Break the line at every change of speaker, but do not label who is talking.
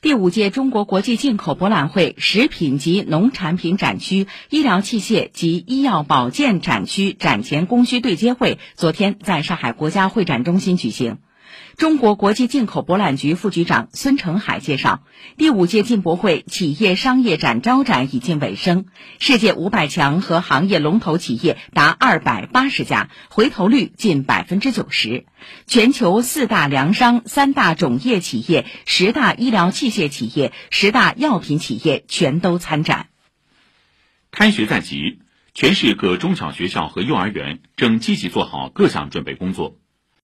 第五届中国国际进口博览会食品及农产品展区、医疗器械及医药保健展区展前供需对接会昨天在上海国家会展中心举行。中国国际进口博览局副局长孙成海介绍，第五届进博会企业商业展招展已近尾声，世界五百强和行业龙头企业达二百八十家，回头率近百分之九十。全球四大粮商、三大种业企业、十大医疗器械企业、十大药品企业全都参展。
开学在即，全市各中小学校和幼儿园正积极做好各项准备工作。